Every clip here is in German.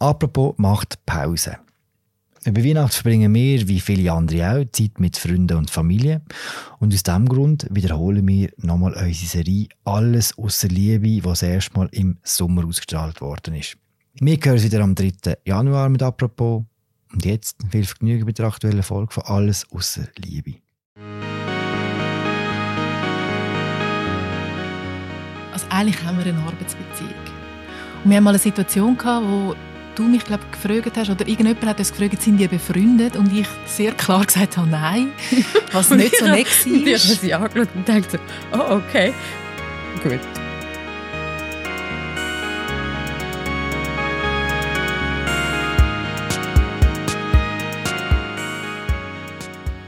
Apropos macht Pause. Über Weihnachten verbringen wir, wie viele andere auch, Zeit mit Freunden und Familie. Und aus diesem Grund wiederholen wir nochmal unsere Serie «Alles außer Liebe», die das erste Mal im Sommer ausgestrahlt worden ist. Wir hören wieder am 3. Januar mit «Apropos». Und jetzt viel Vergnügen bei der aktuellen Folge von «Alles außer Liebe». Also eigentlich haben wir eine Arbeitsbeziehung. Und wir haben mal eine Situation gehabt, wo du mich glaub, gefragt hast, oder irgendjemand hat uns gefragt, sind die befreundet? Und ich sehr klar gesagt habe, nein, was nicht so nett war. Ich habe sie angeschaut und dachte, oh, okay, gut.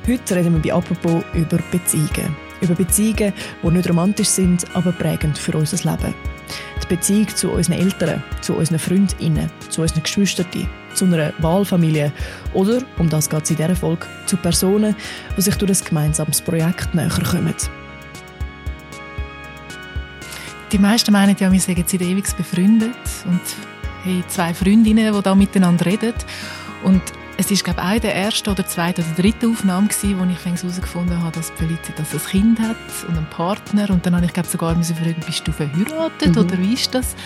Heute reden wir bei «Apropos» über Beziehungen. Über Beziehungen, die nicht romantisch sind, aber prägend für unser Leben. Die Beziehung zu unseren Eltern, zu unseren Freundinnen, zu unseren Geschwistern, zu einer Wahlfamilie oder, um das geht es in dieser Folge, zu Personen, die sich durch ein gemeinsames Projekt näher kommen. Die meisten meinen ja, wir seien jetzt ewig befreundet und haben zwei Freundinnen, die da miteinander reden. Und es ist glaube ich auch der erste oder zweite oder dritte Aufnahme gewesen, wo ich herausgefunden habe, dass Felicitas ein Kind hat und einen Partner und dann habe ich glaube sogar müssen fragen, bist du verheiratet mhm. oder wie ist das?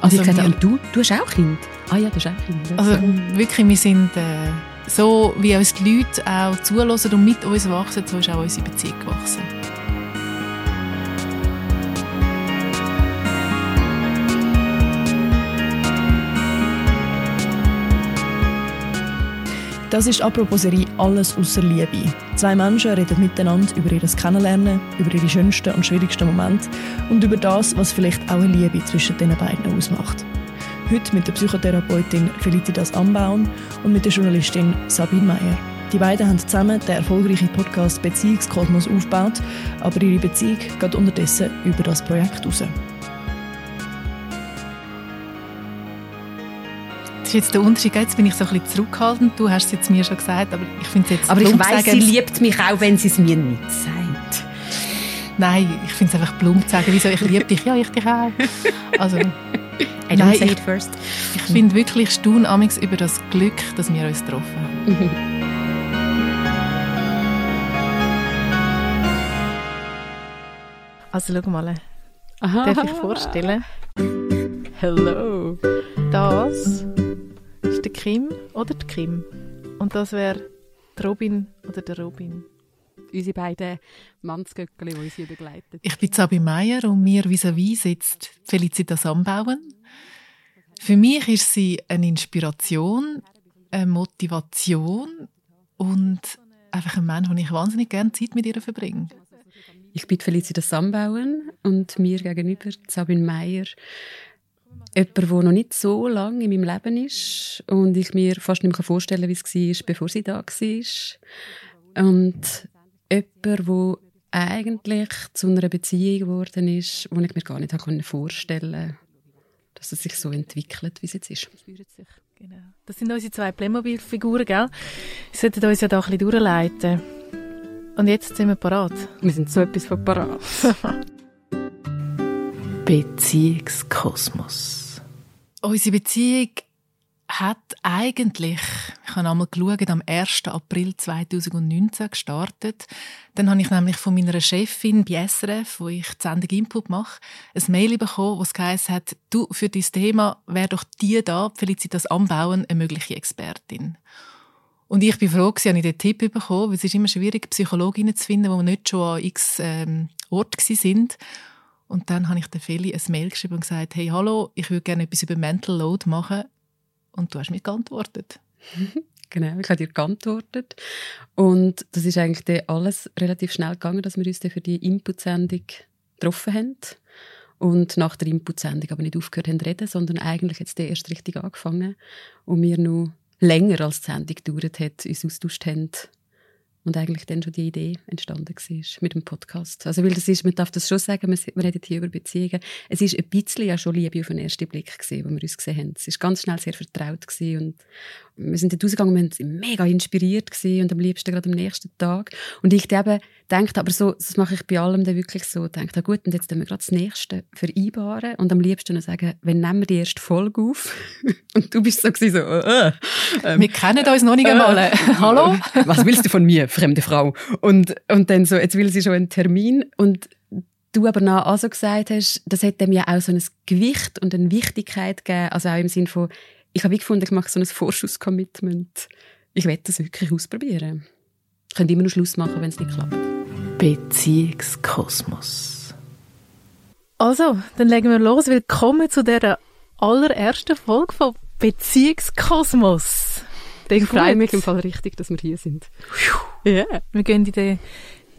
Also und ich gesagt, du, du hast auch Kind? Ah ja, du hast auch Kind. Also wirklich, wir sind äh, so, wie uns die Leute auch zulassen und mit uns wachsen, so ist auch unsere Beziehung gewachsen. Das ist apropos Serie «Alles außer Liebe». Zwei Menschen reden miteinander über ihr Kennenlernen, über ihre schönsten und schwierigsten Momente und über das, was vielleicht auch eine Liebe zwischen den beiden ausmacht. Heute mit der Psychotherapeutin Felicitas Ambaun und mit der Journalistin Sabine Meyer. Die beiden haben zusammen den erfolgreichen Podcast Beziehungskosmos aufgebaut, aber ihre Beziehung geht unterdessen über das Projekt heraus. Ist jetzt der Unterschied. Jetzt bin ich so ein bisschen zurückhaltend. Du hast es jetzt mir schon gesagt, aber ich finde es jetzt Aber ich weiß, sie liebt mich auch, wenn sie es mir nicht sagt. Nein, ich finde es einfach plump zu sagen, wieso ich liebe dich. Ja, ich dich auch. Also, I don't say it first. Ich, ich finde wirklich staun über das Glück, dass wir uns getroffen haben. Also schau mal, Aha. darf ich vorstellen? Hello. Das Kim oder die Kim. Und das wäre Robin oder der Robin. Unsere beiden Mannsgöckchen, die uns hier begleiten. Ich bin Sabine Meier und mir vis-à-vis sitzt Felicitas Ambauen. Für mich ist sie eine Inspiration, eine Motivation und einfach ein Mensch, wo ich wahnsinnig gerne Zeit mit ihr verbringe. Ich bin Felicitas Sambauen und mir gegenüber Sabine Meier jemand, der noch nicht so lange in meinem Leben ist und ich mir fast nicht mehr vorstellen kann, wie es war, bevor sie da war. Und jemand, der eigentlich zu einer Beziehung geworden ist, die ich mir gar nicht vorstellen konnte, dass es sich so entwickelt, wie es jetzt ist. Genau. Das sind unsere zwei Playmobil-Figuren, gell? Sie sollten uns ja da ein bisschen durchleiten. Und jetzt sind wir parat. Wir sind so etwas von parat. Beziehungskosmos. Unsere Beziehung hat eigentlich, ich habe einmal geschaut, am 1. April 2019 gestartet. Dann habe ich nämlich von meiner Chefin bei SRF, wo ich die Sendung Input mache, ein Mail bekommen, es geheißen hat, du, für dieses Thema wäre doch die da, Felicitas Anbauen, eine mögliche Expertin. Und ich bin froh, dass ich den Tipp bekommen weil es ist immer schwierig, Psychologinnen zu finden, die nicht schon an x ähm, Ort sind. Und dann habe ich der Feli ein Mail geschrieben und gesagt, hey, hallo, ich würde gerne etwas über Mental Load machen. Und du hast mir geantwortet. genau, ich habe dir geantwortet. Und das ist eigentlich alles relativ schnell gegangen, dass wir uns dann für die Input-Sendung getroffen haben. Und nach der Input-Sendung aber nicht aufgehört haben zu reden, sondern eigentlich jetzt erst richtig angefangen. Und wir noch länger als die Sendung gedauert hat, uns austauscht haben und eigentlich dann schon die Idee entstanden war mit dem Podcast. Also weil das ist, man darf das schon sagen, wir, wir reden hier über Beziehungen. Es ist ein bisschen ja schon Liebe auf den ersten Blick gewesen, wo wir uns gesehen haben. Es ist ganz schnell sehr vertraut gewesen und wir sind dort rausgegangen, wir waren mega inspiriert gewesen und am liebsten gerade am nächsten Tag. Und ich eben denke, aber so, das mache ich bei allem dann wirklich so, denke, ah, gut, und jetzt wir gerade das Nächste vereinbaren und am liebsten noch sagen, wenn nehmen wir die erste Folge auf? und du bist so gewesen, so, äh, äh, Wir kennen uns noch nicht einmal. Äh, Hallo? Was willst du von mir, fremde Frau? Und, und dann so, jetzt will sie schon einen Termin und du aber noch also gesagt hast, das hat dem ja auch so ein Gewicht und eine Wichtigkeit gegeben, also auch im Sinne von, ich habe gefunden, ich mache so ein Vorschusscommitment. Ich werde das wirklich ausprobieren. Ich könnte immer noch Schluss machen, wenn es nicht klappt. Beziehungskosmos. Also, dann legen wir los. Willkommen zu der allerersten Folge von Beziehungskosmos. Ich freue mich im Fall richtig, dass wir hier sind. Ja. Yeah. Wir gehen in die,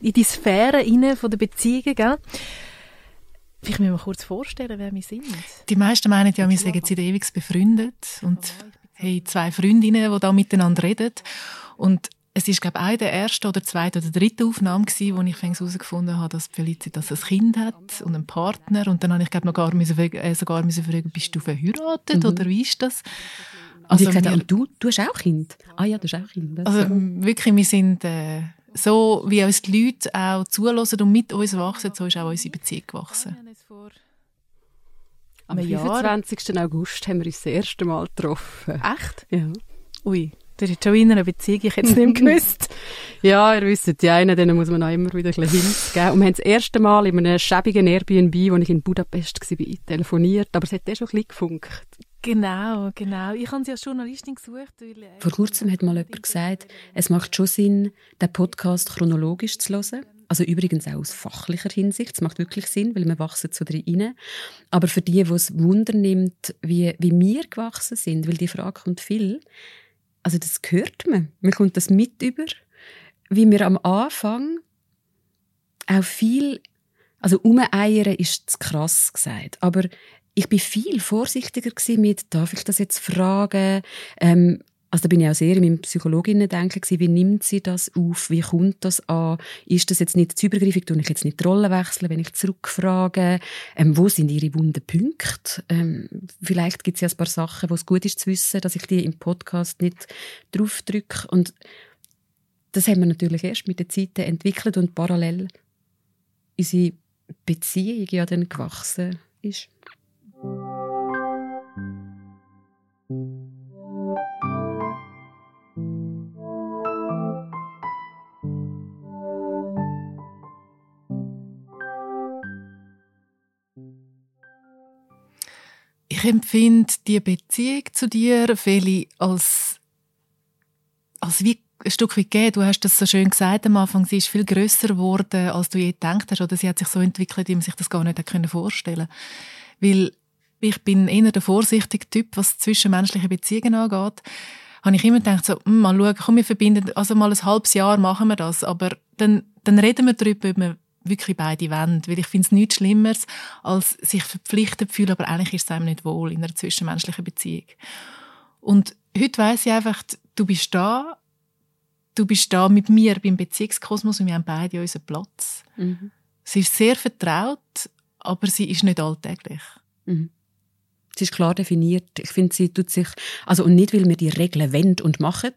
in die Sphäre rein von der Beziehungen, gell? Vielleicht müssen wir kurz vorstellen, wer wir sind. Die meisten meinen ja, wir sind seit ewig befreundet und haben zwei Freundinnen, die da miteinander reden. Und es ist, glaube ich, eine der ersten oder zweiten oder dritten Aufnahmen gewesen, wo ich herausgefunden habe, dass Felicitas ein Kind hat und einen Partner. Und dann habe ich, glaube noch gar müssen, äh, sogar müssen fragen, bist du verheiratet mhm. oder wie ist das? Also, und, gesagt, und du, du hast auch Kind? Ah ja, du hast auch Kind. Also, also wirklich, wir sind... Äh, so wie uns die Leute auch zulassen und mit uns wachsen, so ist auch unsere Beziehung gewachsen. Am 25. August haben wir uns das erste Mal getroffen. Echt? Ja. Ui, das ist schon in einer Beziehung, ich hätte es nicht gewusst. ja, ihr wisst, die einen, denen muss man auch immer wieder ein bisschen Hilfe geben. Und wir haben das erste Mal in einem schäbigen Airbnb, wo ich in Budapest war, telefoniert, aber es hat eh schon ein bisschen gefunkt. Genau, genau. Ich habe sie als Journalistin gesucht. Weil, äh, Vor kurzem hat mal jemand gesagt, es macht schon Sinn, den Podcast chronologisch zu hören. Also übrigens auch aus fachlicher Hinsicht. Es macht wirklich Sinn, weil wir wachsen zu rein. Aber für die, die es Wunder nimmt, wie, wie wir gewachsen sind, weil die Frage kommt viel, also das hört man. Man kommt das mit über, wie wir am Anfang auch viel, also umeiern ist zu krass gesagt, aber ich bin viel vorsichtiger mit, darf ich das jetzt fragen? Ähm, also da bin ich auch sehr in meinem Psychologinnen-Denken wie nimmt sie das auf, wie kommt das an, ist das jetzt nicht zu übergriffig, tue ich jetzt nicht die Rolle wechseln, wenn ich zurückfrage, ähm, wo sind ihre wunden Punkte? Ähm, vielleicht gibt es ja ein paar Sachen, wo es gut ist zu wissen, dass ich die im Podcast nicht draufdrücke und das haben wir natürlich erst mit der Zeit entwickelt und parallel unsere Beziehung ja dann gewachsen ist. Ich empfinde die Beziehung zu dir, Feli, als, als wie ein Stück weit gegeben. Du hast das so schön gesagt am Anfang. Sie ist viel größer geworden, als du je gedacht hast. Oder sie hat sich so entwickelt, wie man sich das gar nicht vorstellen konnte. Weil ich bin eher der vorsichtige Typ, was zwischenmenschliche Beziehungen angeht. Habe ich immer gedacht, so, hm, mal schauen, komm, wir verbinden, also mal ein halbes Jahr machen wir das. Aber dann, dann reden wir darüber, ob wir wirklich beide wollen. Weil ich finde es nichts Schlimmeres, als sich verpflichtet zu fühlen, aber eigentlich ist es einem nicht wohl in einer zwischenmenschlichen Beziehung. Und heute weiss ich einfach, du bist da, du bist da mit mir beim Beziehungskosmos und wir haben beide unseren Platz. Mhm. Sie ist sehr vertraut, aber sie ist nicht alltäglich. Mhm. Sie ist klar definiert. Ich finde, sie tut sich, also, und nicht, weil wir die Regeln wenden und machen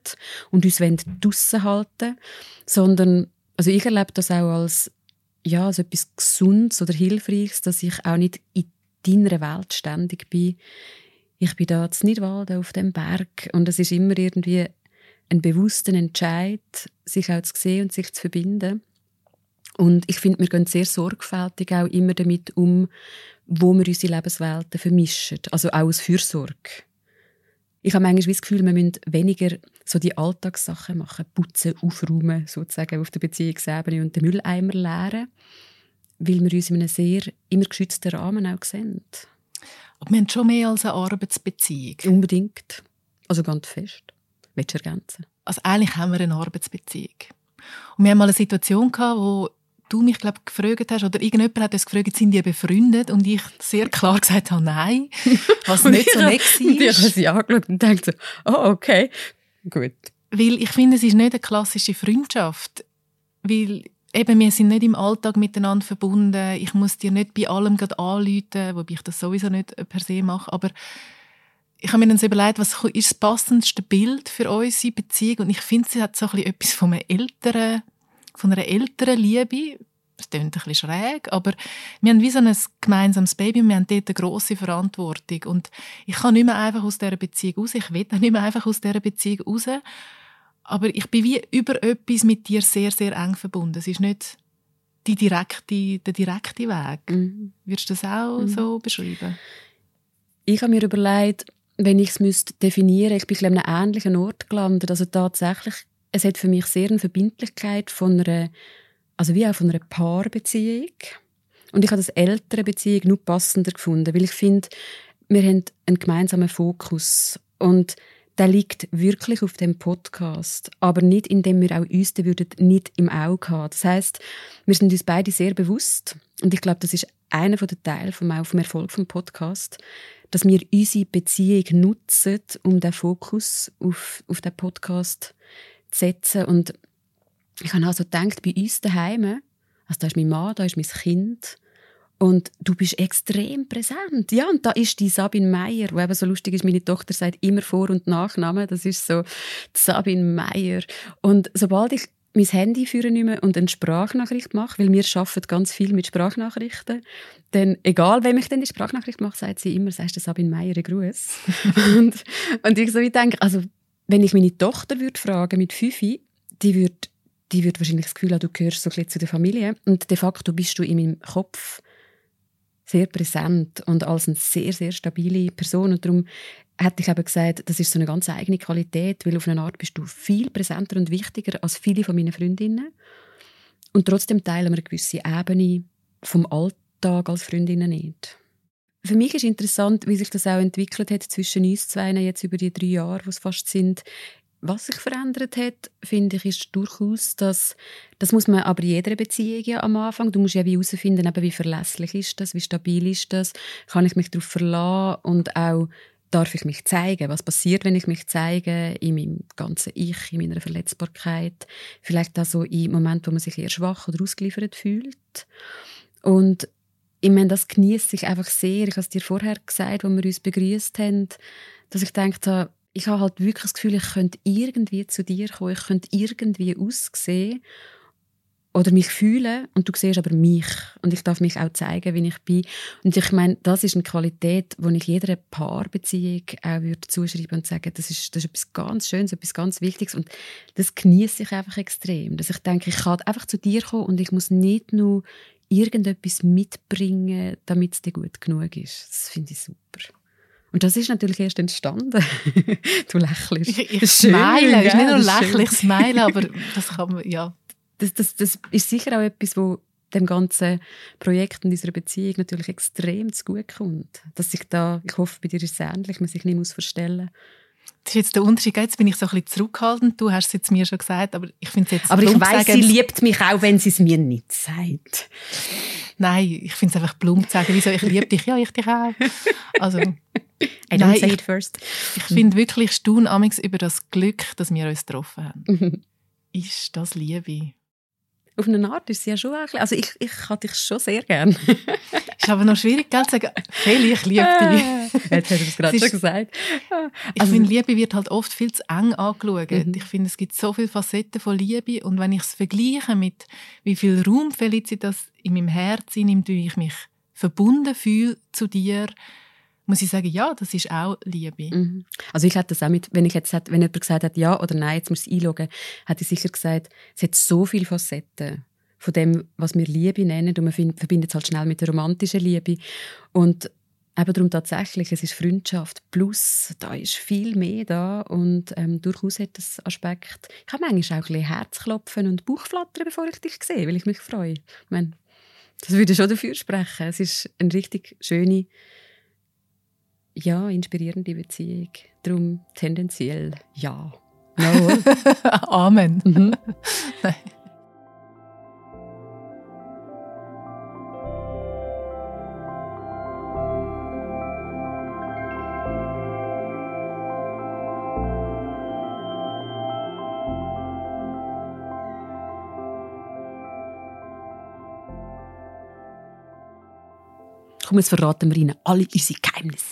und uns draussen halten, sondern, also ich erlebe das auch als, ja, als etwas Gesundes oder Hilfreiches, dass ich auch nicht in deiner Welt ständig bin. Ich bin da in Nidwalden auf dem Berg und es ist immer irgendwie ein bewusster Entscheid, sich auch zu sehen und sich zu verbinden. Und ich finde, wir gehen sehr sorgfältig auch immer damit um, wo wir unsere Lebenswelten vermischen. Also auch aus Fürsorge. Ich habe manchmal das Gefühl, wir müssen weniger so die Alltagssachen machen, putzen, aufräumen, sozusagen auf der Beziehungsebene und den Mülleimer leeren, weil wir uns in einem sehr immer geschützten Rahmen auch sehen. Aber wir haben schon mehr als eine Arbeitsbeziehung. Unbedingt. Also ganz fest. Willst du ergänzen? Also eigentlich haben wir eine Arbeitsbeziehung. Und wir haben mal eine Situation gehabt, wo du mich glaub, gefragt hast, oder irgendjemand hat uns gefragt, sind die befreundet? Und ich sehr klar gesagt habe, nein, was nicht so nett war. Und ich habe sie angeschaut und dachte so, oh, okay, gut. Weil ich finde, es ist nicht eine klassische Freundschaft. Weil eben, wir sind nicht im Alltag miteinander verbunden. Ich muss dir nicht bei allem gerade anrufen, wobei ich das sowieso nicht per se mache. Aber ich habe mir dann so überlegt, was ist das passendste Bild für unsere Beziehung und ich finde, sie hat so ein bisschen etwas von einer älteren, von einer älteren Liebe. Das klingt ein bisschen schräg, aber wir haben wie so ein gemeinsames Baby und wir haben dort eine grosse Verantwortung und ich kann nicht mehr einfach aus dieser Beziehung raus, ich will nicht mehr einfach aus dieser Beziehung raus, aber ich bin wie über etwas mit dir sehr, sehr eng verbunden. Es ist nicht die direkte, der direkte Weg. Mhm. Würdest du das auch mhm. so beschreiben? Ich habe mir überlegt, wenn ich es definieren müsste, ich bin an einem ähnlichen Ort gelandet. Also tatsächlich, es hat für mich sehr eine Verbindlichkeit von einer, also wie auch von einer Paarbeziehung. Und ich habe das ältere Beziehung nur passender gefunden, weil ich finde, wir haben einen gemeinsamen Fokus und der liegt wirklich auf dem Podcast, aber nicht, indem wir auch uns würden nicht im Auge haben. Das heißt, wir sind uns beide sehr bewusst und ich glaube, das ist einer der Teile vom, vom Erfolg vom Podcast, dass wir unsere Beziehung nutzen, um den Fokus auf, auf den Podcast zu setzen. Und ich habe also gedacht, bei uns daheim, also da ist mein Mann, da ist mein Kind, und du bist extrem präsent. Ja, und da ist die Sabine Meyer, die eben so lustig ist. Meine Tochter sagt immer Vor- und Nachname. Das ist so Sabine Meyer. Und sobald ich mein Handy führen nehme und eine Sprachnachricht mache, weil wir arbeiten ganz viel mit Sprachnachrichten, dann, egal wem ich denn die Sprachnachricht mache, sagt sie immer, sagst du Sabine einen Gruß. und, und ich so wie denke, also, wenn ich meine Tochter würde fragen mit Fifi, die würde die würde wahrscheinlich das Gefühl haben, du gehörst so ein zu der Familie. Und de facto bist du in meinem Kopf sehr präsent und als eine sehr, sehr stabile Person. Und darum hätte ich eben gesagt, das ist so eine ganz eigene Qualität, weil auf eine Art bist du viel präsenter und wichtiger als viele von meinen Freundinnen. Und trotzdem teilen wir eine gewisse Ebene vom Alltag als Freundinnen nicht. Für mich ist interessant, wie sich das auch entwickelt hat zwischen uns zwei jetzt über die drei Jahre, was fast sind. Was sich verändert hat, finde ich, ist durchaus, dass das muss man aber in jeder Beziehung ja am Anfang. Du musst ja wie herausfinden, wie verlässlich ist das, wie stabil ist das, kann ich mich darauf verlassen und auch darf ich mich zeigen? Was passiert, wenn ich mich zeige in meinem ganzen Ich, in meiner Verletzbarkeit? Vielleicht auch so in Momenten, wo man sich eher schwach oder ausgeliefert fühlt. Und ich meine, das genieße ich einfach sehr. Ich habe es dir vorher gesagt, als wir uns begrüßt haben, dass ich dachte, ich habe halt wirklich das Gefühl, ich könnte irgendwie zu dir kommen, ich könnte irgendwie aussehen oder mich fühlen und du siehst aber mich und ich darf mich auch zeigen, wie ich bin. Und ich meine, das ist eine Qualität, die ich jeder Paarbeziehung auch würde zuschreiben und sagen, das ist, das ist etwas ganz Schönes, etwas ganz Wichtiges und das genieße ich einfach extrem, dass ich denke, ich kann einfach zu dir kommen und ich muss nicht nur irgendetwas mitbringen, damit es dir gut genug ist. Das finde ich super. Und das ist natürlich erst entstanden. du lächelst. Ich, ich smile, ist nicht nur lächeln, smile, aber das kann man, ja. Das, das, das ist sicher auch etwas, wo dem ganzen Projekt und unserer Beziehung natürlich extrem zu gut kommt. Dass sich da, ich hoffe, bei dir ist es ähnlich, man sich nicht muss verstellen das ist jetzt der Unterschied. Jetzt bin ich so ein bisschen zurückhaltend. Du hast es jetzt mir schon gesagt, aber ich finde es jetzt Aber ich weiß, sie liebt mich auch, wenn sie es mir nicht sagt. Nein, ich finde es einfach plump zu sagen, wieso ich liebe dich. Ja, ich dich auch. Also, I say it first. Ich, finde wirklich staun über das Glück, dass wir uns getroffen haben. ist das Liebe? Auf eine Art ist es ja schon ein bisschen, also ich, ich habe dich schon sehr gern. ist aber noch schwierig, zu sagen, Feli, ich liebe dich. Jetzt hast du es gerade schon gesagt. Ich also, finde, Liebe wird halt oft viel zu eng angeschaut. Mhm. Ich finde, es gibt so viele Facetten von Liebe und wenn ich es vergleiche mit wie viel Raum Felicitas in meinem Herzen nimmt, wie ich mich verbunden fühle zu dir, muss ich sagen, ja, das ist auch Liebe. Mhm. Also ich hätte das auch mit, wenn ich jetzt wenn jemand gesagt hat, ja oder nein, jetzt muss ich einloggen, hätte ich sicher gesagt, es hat so viele Facetten von dem, was wir Liebe nennen und man verbindet es halt schnell mit der romantischen Liebe und eben darum tatsächlich, es ist Freundschaft plus, da ist viel mehr da und ähm, durchaus hat das Aspekt, ich habe manchmal auch ein bisschen Herzklopfen und Bauchflattern, bevor ich dich sehe, weil ich mich freue. Ich meine, das würde schon dafür sprechen. Es ist eine richtig schöne ja, inspirierende Beziehung. Darum tendenziell ja. No. Amen. Mhm. Komm, jetzt verraten wir Ihnen alle unsere Geheimnisse.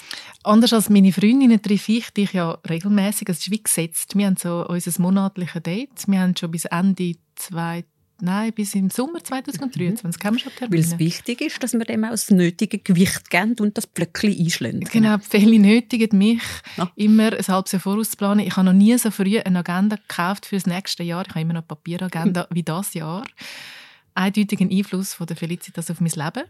Anders als meine Freundinnen treffe ich dich ja regelmäßig. Es ist wie gesetzt. Wir haben so unser monatliches Date. Wir haben schon bis Ende zwei, nein, bis im Sommer 2023 mhm. haben wir schon Termine. Weil es wichtig ist, dass wir dem auch das nötige Gewicht geben und das Blöckchen einschlagen. Genau, viele nötigen mich, ja. immer ein halbes Jahr vorauszuplanen. Ich habe noch nie so früh eine Agenda gekauft für das nächste Jahr. Ich habe immer noch eine Papieragenda wie das Jahr. Eindeutigen Einfluss von der Felicitas auf mein Leben.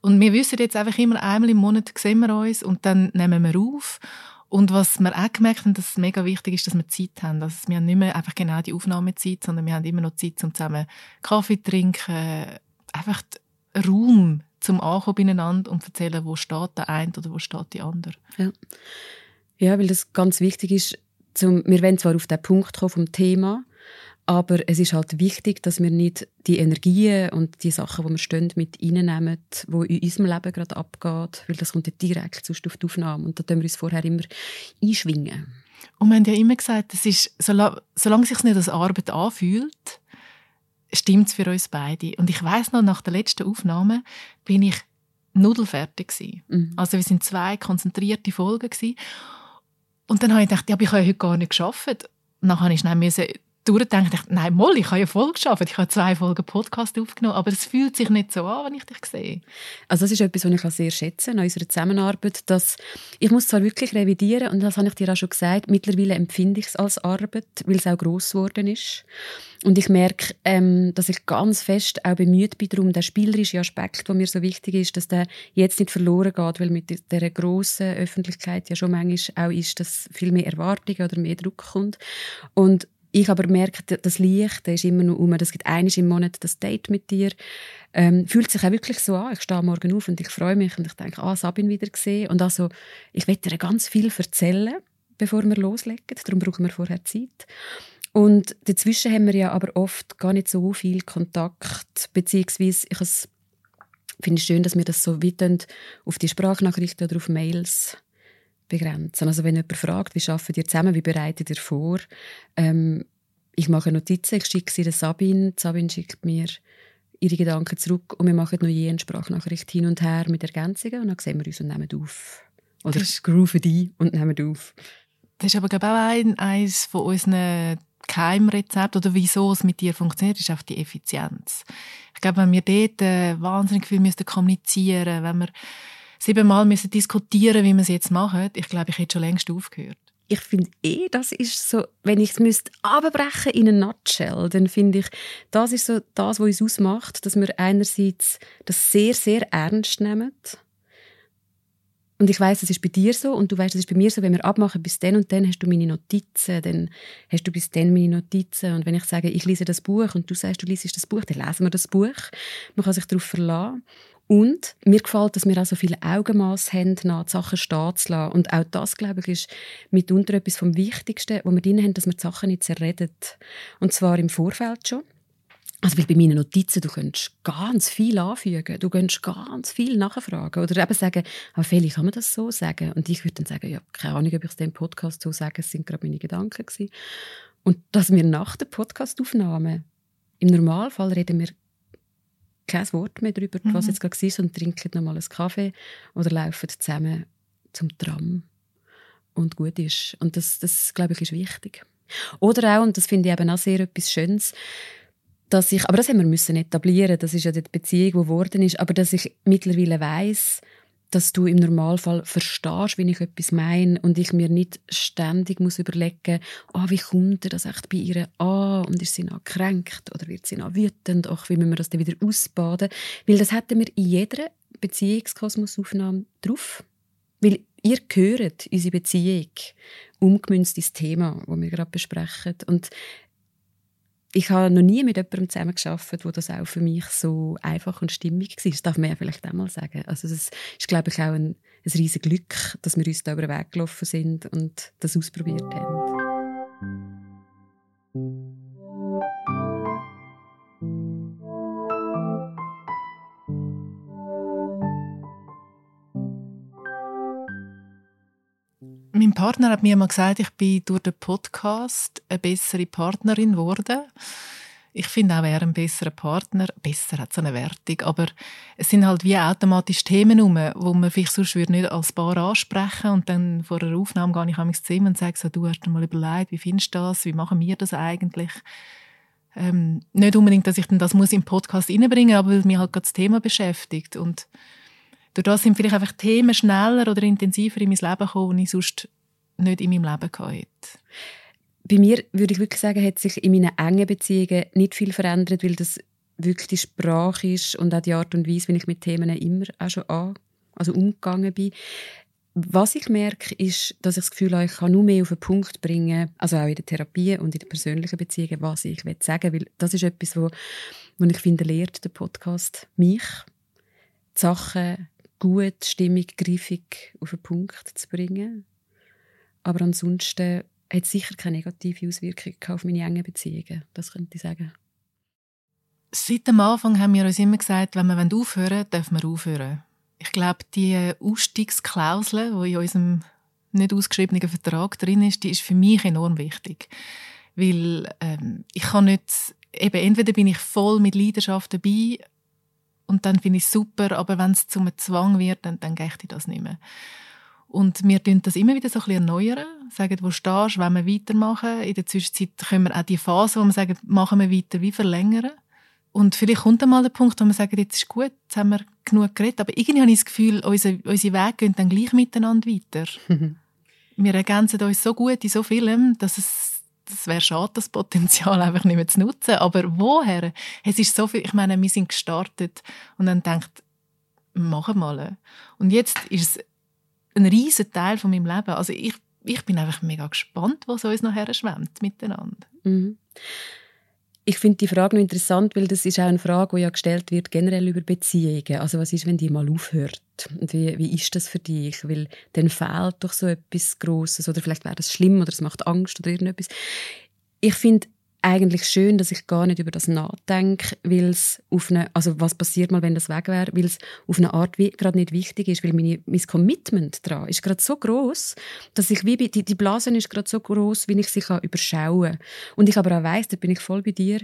Und wir wissen jetzt einfach immer, einmal im Monat sehen wir uns und dann nehmen wir auf. Und was wir auch gemerkt haben, dass es mega wichtig ist, dass wir Zeit haben. Also wir haben nicht mehr einfach genau die Aufnahmezeit, sondern wir haben immer noch Zeit, um zusammen Kaffee zu trinken, einfach Raum zum Ankommen beieinander und zu erzählen, wo steht der eine oder wo steht die andere. Ja, ja weil das ganz wichtig ist, zum, wir wollen zwar auf den Punkt kommen vom Thema, aber es ist halt wichtig, dass wir nicht die Energien und die Sachen, die wir stehen, mit reinnehmen, die in unserem Leben gerade abgeht, weil das kommt ja direkt sonst auf die Aufnahme und da tun wir uns vorher immer einschwingen. Und wir haben ja immer gesagt, das ist, solange, solange es sich nicht als Arbeit anfühlt, stimmt es für uns beide. Und ich weiß noch, nach der letzten Aufnahme bin ich nudelfertig gewesen. Mhm. Also wir sind zwei konzentrierte Folgen gewesen. Und dann habe ich gedacht, ja, ich habe heute gar nicht geschafft. Und dann habe ich schnell durchdenke, ich, nein, Moll, ich habe ja voll geschafft. Ich habe zwei Folgen Podcast aufgenommen, aber es fühlt sich nicht so an, wenn ich dich sehe. Also das ist etwas, was ich sehr schätze an unserer Zusammenarbeit, dass ich muss zwar wirklich revidieren und das habe ich dir auch schon gesagt, mittlerweile empfinde ich es als Arbeit, weil es auch gross geworden ist. Und ich merke, ähm, dass ich ganz fest auch bemüht bin darum, der spielerische Aspekt, der mir so wichtig ist, dass der jetzt nicht verloren geht, weil mit der grossen Öffentlichkeit ja schon manchmal auch ist, dass viel mehr Erwartungen oder mehr Druck kommt. Und ich aber merke, das Licht das ist immer noch um. Das gibt eines im Monat das Date mit dir. Ähm, fühlt sich auch wirklich so an. Ich stehe morgen auf und ich freue mich und ich denke, ah, Sabine wieder gesehen. Und also, ich werde dir ganz viel erzählen, bevor wir loslegen. Darum brauchen wir vorher Zeit. Und dazwischen haben wir ja aber oft gar nicht so viel Kontakt, beziehungsweise ich finde es schön, dass wir das so weit auf die Sprachnachrichten oder auf Mails begrenzen. Also wenn jemand fragt, wie arbeitet ihr zusammen, wie bereitet ihr vor, ähm, ich mache Notizen, ich schicke sie der Sabine, Sabine schickt mir ihre Gedanken zurück und wir machen noch je eine Sprachnachricht hin und her mit Ergänzungen und dann sehen wir uns und nehmen auf. Oder grooven die und nehmen auf. Das ist aber glaube ich, auch ein, eines von unseren Keimrezept oder wieso es mit dir funktioniert, ist auch die Effizienz. Ich glaube, wenn wir dort äh, wahnsinnig viel müssen kommunizieren, wenn wir siebenmal müssen diskutieren, wie wir es jetzt machen, ich glaube, ich hätte schon längst aufgehört. Ich finde eh, das ist so, wenn ich es abbrechen in eine Nutshell, dann finde ich, das ist so das, was uns ausmacht, dass wir einerseits das sehr, sehr ernst nehmen. Und ich weiß, das ist bei dir so und du weißt, das ist bei mir so, wenn wir abmachen, bis dann und dann hast du meine Notizen, dann hast du bis dann meine Notizen. Und wenn ich sage, ich lese das Buch und du sagst, du liest das Buch, dann lesen wir das Buch. Man kann sich darauf verlassen. Und mir gefällt, dass wir auch so viele Augenmaß haben, nach Sachen stehen zu lassen. Und auch das, glaube ich, ist mitunter etwas vom Wichtigsten, wo wir drin haben, dass wir die Sachen nicht zerreden. Und zwar im Vorfeld schon. Also weil bei meinen Notizen, du könntest ganz viel anfügen, du könntest ganz viel nachfragen oder eben sagen, aber Feli, kann man das so sagen? Und ich würde dann sagen, ja, keine Ahnung, ob ich es dem Podcast so sage, es sind gerade meine Gedanken gewesen. Und dass wir nach der Podcastaufnahme, im Normalfall reden wir kein Wort mehr darüber, mhm. was jetzt gerade war, und trinken nochmal einen Kaffee oder laufen zusammen zum Tram und gut ist. Und das, das glaube ich, ist wichtig. Oder auch, und das finde ich eben auch sehr etwas Schönes, dass ich, aber das haben wir müssen etablieren, das ist ja die Beziehung, die geworden ist, aber dass ich mittlerweile weiß, dass du im Normalfall verstehst, wenn ich etwas meine und ich mir nicht ständig muss überlegen, oh, wie kommt das echt bei ihr an? Und ist sie noch gekränkt oder wird sie noch wütend, ach, wie müssen wir das dann wieder ausbaden, weil das hätten wir in jeder Beziehungskosmosaufnahme drauf, weil ihr gehört unsere Beziehung umgemünzt ins Thema, das wir gerade besprechen. Und ich habe noch nie mit jemandem zusammengearbeitet, wo das auch für mich so einfach und stimmig war. Das darf man ja vielleicht auch mal sagen. Also es ist, glaube ich, auch ein, ein riesiges Glück, dass wir uns da über den Weg gelaufen sind und das ausprobiert haben. Mein Partner hat mir mal gesagt, ich bin durch den Podcast eine bessere Partnerin geworden. Ich finde auch, er ein besserer Partner. Besser hat so eine Wertung. Aber es sind halt wie automatisch Themen rum, wo man vielleicht sonst nicht als Paar ansprechen und dann vor einer Aufnahme gehe ich ins Zimmer und sage so, du hast dir mal überlegt, wie findest du das? Wie machen wir das eigentlich? Ähm, nicht unbedingt, dass ich dann das muss im Podcast reinbringen aber weil mich halt gerade das Thema beschäftigt. Und durch das sind vielleicht einfach Themen schneller oder intensiver in mein Leben gekommen, die ich sonst nicht in meinem Leben hatte. Bei mir würde ich wirklich sagen, hat sich in meinen engen Beziehungen nicht viel verändert, weil das wirklich die Sprache ist und auch die Art und Weise, wie ich mit Themen immer auch schon an, also umgegangen bin. Was ich merke, ist, dass ich das Gefühl habe, ich kann nur mehr auf den Punkt bringen, also auch in der Therapie und in den persönlichen Beziehungen, was ich will sagen will. Das ist etwas, wo, wo ich finde, lehrt der Podcast mich, die Sachen gut, stimmig, griffig auf den Punkt zu bringen. Aber ansonsten hat es sicher keine negative Auswirkung auf meine engen Beziehungen. Das könnte ich sagen. Seit dem Anfang haben wir uns immer gesagt, wenn wir aufhören dürfen wir aufhören. Ich glaube, die Ausstiegsklausel, die in unserem nicht ausgeschriebenen Vertrag drin ist, die ist für mich enorm wichtig. Weil ähm, ich kann nicht, eben entweder bin ich voll mit Leidenschaft dabei und dann finde ich es super, aber wenn es zum Zwang wird, dann, dann gehe ich das nicht mehr. Und wir tun das immer wieder so ein bisschen erneuern, sagen, wo stehst, wenn wir weitermachen. In der Zwischenzeit können wir auch die Phase, wo wir sagen, machen wir weiter, wie verlängern. Und vielleicht kommt dann mal der Punkt, wo wir sagen, jetzt ist gut, jetzt haben wir genug geredet. Aber irgendwie habe ich das Gefühl, unsere, unsere Wege gehen dann gleich miteinander weiter. wir ergänzen uns so gut in so vielem, dass es das wäre schade, das Potenzial einfach nicht mehr zu nutzen. Aber woher? Es ist so viel, ich meine, wir sind gestartet und dann denkt, machen mal. Und jetzt ist es ein riesen Teil von meinem Leben. Also ich, ich bin einfach mega gespannt, was uns nachher schwemmt miteinander. Mhm. Ich finde die Frage noch interessant, weil das ist auch eine Frage, die ja gestellt wird generell über Beziehungen. Also was ist, wenn die mal aufhört? Und wie, wie ist das für dich? Weil dann fehlt doch so etwas Grosses oder vielleicht wäre das schlimm oder es macht Angst oder irgendetwas. Ich finde, eigentlich schön, dass ich gar nicht über das nachdenke, weil es auf eine, also was passiert mal, wenn das weg wäre, weil es auf eine Art wie gerade nicht wichtig ist, weil meine, mein Commitment daran ist gerade so groß, dass ich wie die, die Blase ist gerade so groß, wie ich sie kann überschauen. Und ich aber auch weiss, da bin ich voll bei dir,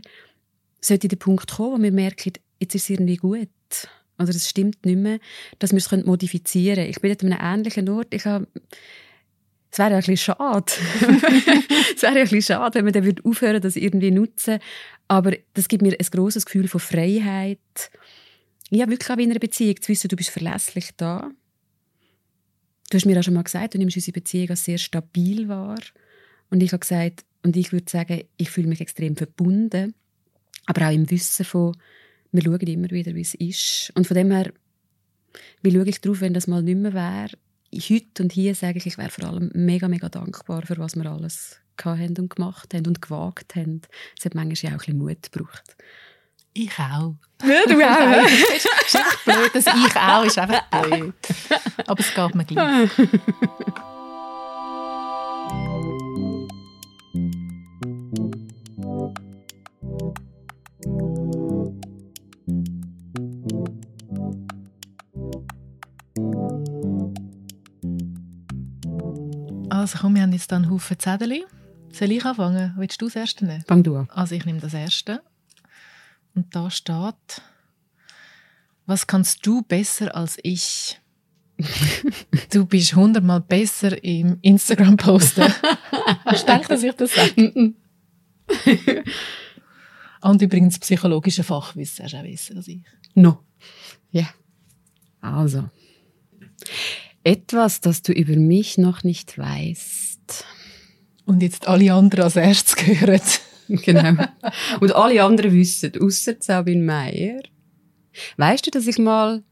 sollte der Punkt kommen, wo wir merken, jetzt ist es irgendwie gut. Oder es stimmt nicht mehr, dass wir es modifizieren können. Ich bin an einem ähnlichen Ort. Ich habe es wäre ja ein bisschen schade. es wäre ja ein bisschen schade, wenn man dann aufhören würde, das irgendwie nutzen. Aber das gibt mir ein grosses Gefühl von Freiheit. Ja, wirklich auch in einer Beziehung zu wissen, du bist verlässlich da. Du hast mir auch schon mal gesagt, du nimmst unsere Beziehung als sehr stabil wahr. Und ich habe gesagt, und ich würde sagen, ich fühle mich extrem verbunden. Aber auch im Wissen von, wir schauen immer wieder, wie es ist. Und von dem her, wie schaue ich darauf, wenn das mal nicht mehr wäre? Heute und hier sage ich, ich wäre vor allem mega, mega dankbar für was wir alles haben und gemacht haben und gewagt haben. Es hat manchmal auch ein bisschen Mut gebraucht. Ich auch. Ja, du auch. es ist einfach blöd, das Ich auch ist einfach blöd. Aber es geht mir gleich. Also komm, wir haben jetzt hier einen Haufen Zettel. Soll ich anfangen? Willst du das erste nehmen? Fang du an. Also ich nehme das erste. Und da steht, was kannst du besser als ich? du bist hundertmal besser im Instagram-Posten. Hast du gedacht, dass ich das sage? Und übrigens psychologische Fachwissen hast du auch besser als ich. No. Ja. Yeah. Also. Etwas, das du über mich noch nicht weißt. Und jetzt alle anderen als erstes gehören. genau. Und alle anderen wissen, außer Sabine Meier. Weißt du, dass ich mal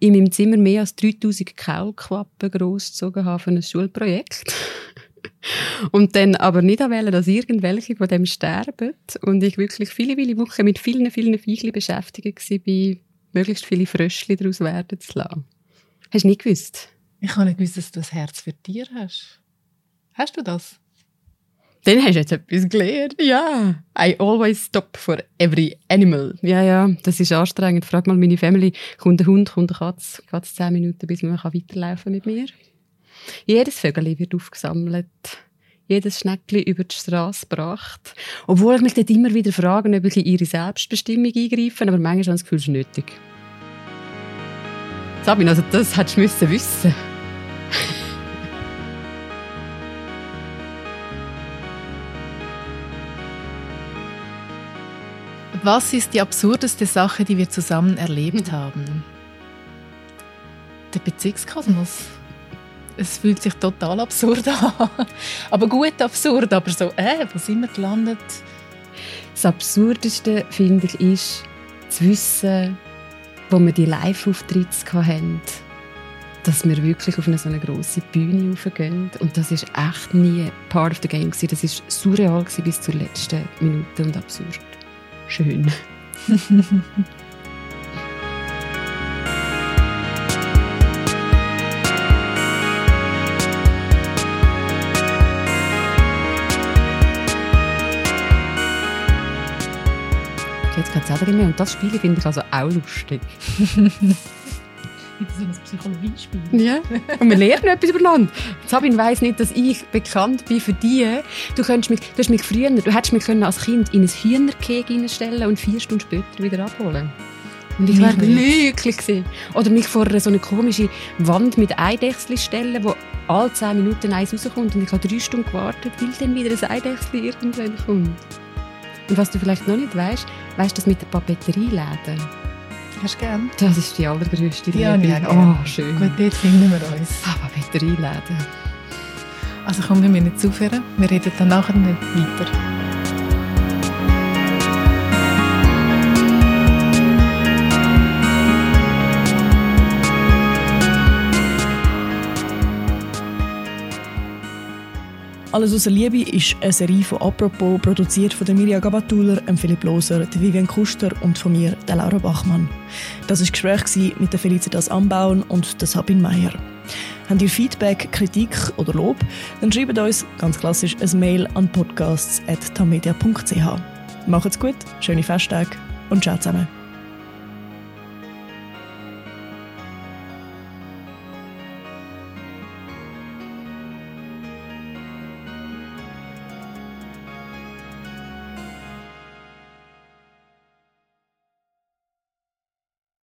in meinem Zimmer mehr als 3000 Kaulquappen großgezogen habe für ein Schulprojekt? und dann aber nicht wählen, dass irgendwelche von dem sterben. Und ich wirklich viele, viele Wochen mit vielen, vielen Viechli beschäftigt war, möglichst viele Fröschli daraus werden zu lassen. Hast du nicht gewusst? Ich habe nicht gewusst, dass du ein Herz für Tiere hast. Hast du das? Dann hast du jetzt etwas gelernt. Ja. I always stop for every animal. Ja, ja, das ist anstrengend. Frag mal meine Family. Kommt ein Hund, kommt eine Katze. Geht es zehn Minuten, bis man weiterlaufen mit mir? Jedes Vögel wird aufgesammelt. jedes Schneckchen über die Straße gebracht. Obwohl ich mich dort immer wieder frage, ob ich in ihre Selbstbestimmung eingreifen, aber manchmal habe ich das Gefühl, es ist nötig. Sabine, also das hättest du müssen wissen Was ist die absurdeste Sache, die wir zusammen erlebt haben? Der Beziehungskosmos. Es fühlt sich total absurd an. aber gut absurd, aber so, äh, wo sind wir gelandet? Das Absurdeste, finde ich, ist zu wissen, wo wir die Live-Auftritte hatten, dass wir wirklich auf eine so eine grosse Bühne raufgehen. Und das ist echt nie part of the game. Das war surreal bis zur letzten Minute und absurd. Schön. Gerade selber mehr. Und das Spiel finde ich also auch lustig. so ein Psychologiespiel. Ja, und wir lernen etwas übereinander. Sabine weiss nicht, dass ich bekannt bin für die. Du, könntest mich, du hast mich früher, du hättest mich können als Kind in ein Hühnerkeg stellen und vier Stunden später wieder abholen. Und ich wäre glücklich gewesen. Oder mich vor so eine komische Wand mit Eidechsel stellen, wo alle zehn Minuten eins rauskommt. Und ich habe drei Stunden gewartet, weil dann wieder ein Eidechsel irgendwann kommt. Und was du vielleicht noch nicht weißt, weißt du das mit der Papeterieläden? Hast du gern? Das ist die allergrößte Ja, Liebe. ja. Oh, schön. Gut, dort finden wir uns. Ah, Papeterieläden. Also kommen wir müssen jetzt aufhören. Wir reden dann nachher nicht weiter. Alles außer Liebe ist eine Serie von «Apropos», produziert von Mirja Gabatuller, Philipp Loser, Vivian Kuster und von mir, der Laura Bachmann. Das war Gespräch mit der Felicitas Anbauen und der Sabine Meyer. Habt ihr Feedback, Kritik oder Lob? Dann schreibt uns, ganz klassisch, ein Mail an podcasts.tamedia.ch. Macht's gut, schöne Festtage und ciao zusammen.